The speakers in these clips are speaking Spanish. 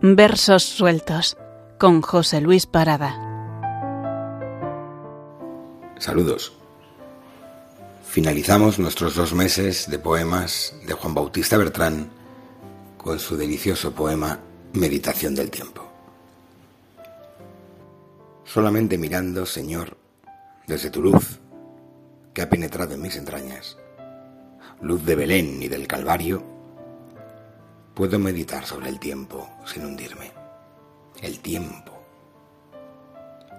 Versos sueltos con José Luis Parada. Saludos. Finalizamos nuestros dos meses de poemas de Juan Bautista Bertrán con su delicioso poema Meditación del Tiempo. Solamente mirando, Señor, desde tu luz, que ha penetrado en mis entrañas, luz de Belén y del Calvario, Puedo meditar sobre el tiempo sin hundirme. El tiempo.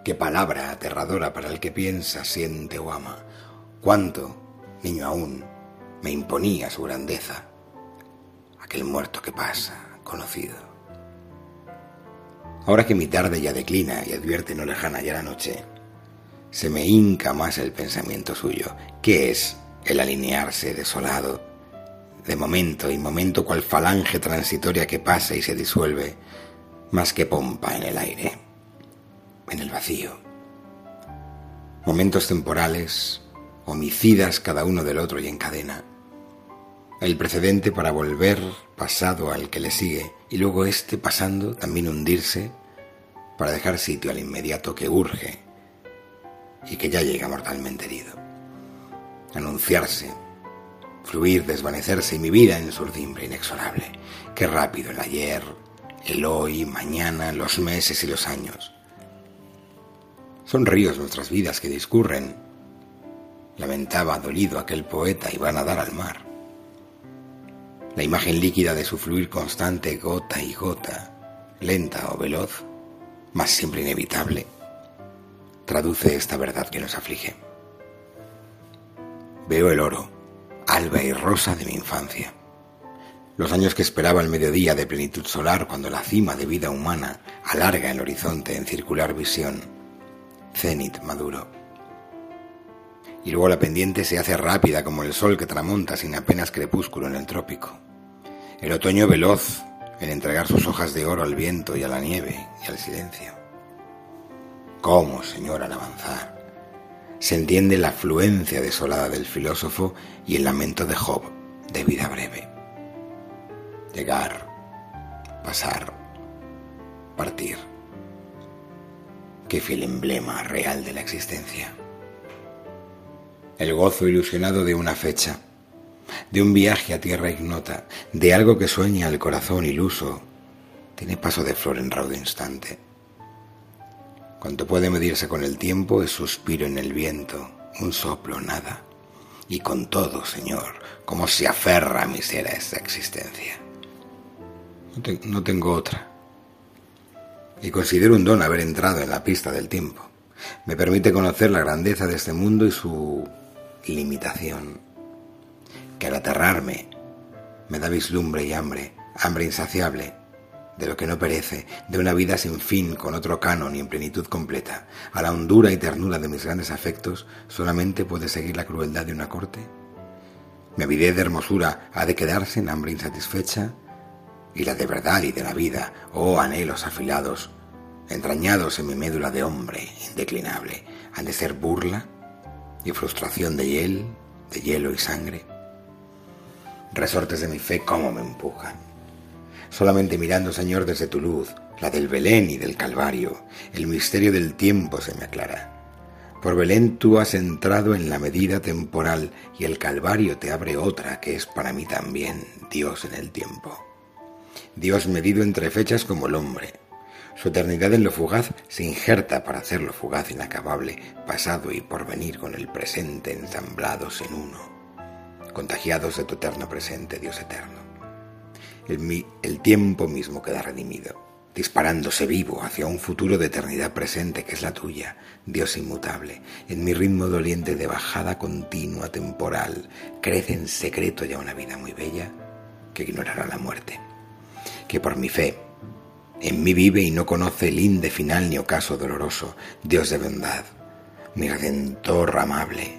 Qué palabra aterradora para el que piensa, siente o ama. Cuánto, niño aún, me imponía su grandeza. Aquel muerto que pasa, conocido. Ahora que mi tarde ya declina y advierte no lejana ya la noche, se me hinca más el pensamiento suyo. ¿Qué es el alinearse desolado de momento y momento cual falange transitoria que pasa y se disuelve, más que pompa en el aire, en el vacío. Momentos temporales, homicidas cada uno del otro y en cadena. El precedente para volver pasado al que le sigue y luego este pasando también hundirse para dejar sitio al inmediato que urge y que ya llega mortalmente herido. Anunciarse fluir, desvanecerse mi vida en surdimbre inexorable. Qué rápido el ayer, el hoy, mañana, los meses y los años. Son ríos nuestras vidas que discurren. Lamentaba dolido aquel poeta y va a nadar al mar. La imagen líquida de su fluir constante, gota y gota, lenta o veloz, mas siempre inevitable, traduce esta verdad que nos aflige. Veo el oro, alba y rosa de mi infancia. Los años que esperaba el mediodía de plenitud solar cuando la cima de vida humana alarga el horizonte en circular visión. Cenit maduro. Y luego la pendiente se hace rápida como el sol que tramonta sin apenas crepúsculo en el trópico. El otoño veloz en entregar sus hojas de oro al viento y a la nieve y al silencio. ¿Cómo, Señor, al avanzar? Se entiende la afluencia desolada del filósofo y el lamento de Job de vida breve. Llegar, pasar, partir. Qué fiel emblema real de la existencia. El gozo ilusionado de una fecha, de un viaje a tierra ignota, de algo que sueña el corazón iluso, tiene paso de flor en raudo instante Cuanto puede medirse con el tiempo es suspiro en el viento, un soplo, nada. Y con todo, Señor, cómo se aferra a mi ser a esta existencia. No, tengo otra. Y considero un don haber entrado en la pista del tiempo. Me permite conocer la grandeza de este mundo y su limitación. Que al aterrarme me da vislumbre y hambre, hambre insaciable, de lo que no perece, de una vida sin fin, con otro canon y en plenitud completa, a la hondura y ternura de mis grandes afectos, solamente puede seguir la crueldad de una corte? ¿Mi avidez de hermosura ha de quedarse en hambre insatisfecha? ¿Y la de verdad y de la vida, oh anhelos afilados, entrañados en mi médula de hombre indeclinable, han de ser burla y frustración de hiel, de hielo y sangre? Resortes de mi fe, ¿cómo me empujan? Solamente mirando, Señor, desde tu luz, la del Belén y del Calvario, el misterio del tiempo se me aclara. Por Belén tú has entrado en la medida temporal y el Calvario te abre otra que es para mí también Dios en el tiempo. Dios medido entre fechas como el hombre. Su eternidad en lo fugaz se injerta para hacerlo fugaz inacabable, pasado y porvenir con el presente ensamblados en uno, contagiados de tu eterno presente, Dios eterno el, tiempo mismo queda redimido, disparándose vivo hacia un futuro de eternidad presente que es la tuya, Dios inmutable. En mi ritmo doliente de bajada continua temporal, crece en secreto ya una vida muy bella que ignorará la muerte. Que por mi fe, en mí vive y no conoce el inde final ni ocaso doloroso, Dios de bondad, mi redentor amable,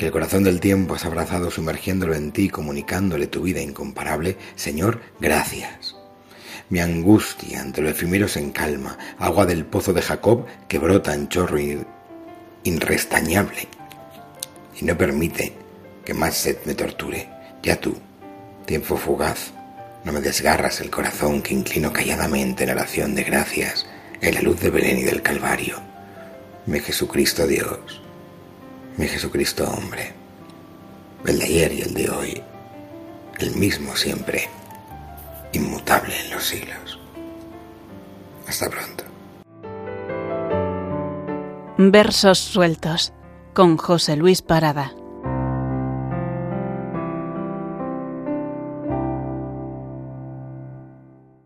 que el corazón del tiempo has abrazado sumergiéndolo en ti, comunicándole tu vida incomparable, Señor, gracias. Mi angustia ante lo efímero se encalma, agua del pozo de Jacob que brota en chorro inrestañable y no permite que más sed me torture. Ya tú, tiempo fugaz, No me desgarras el corazón que inclino calladamente en oración de gracias en la luz de Belén y del Calvario. Mi Jesucristo Dios, mi Jesucristo hombre, el de ayer y el de hoy, el mismo siempre, inmutable en los siglos. Hasta pronto. Versos sueltos con José Luis Parada.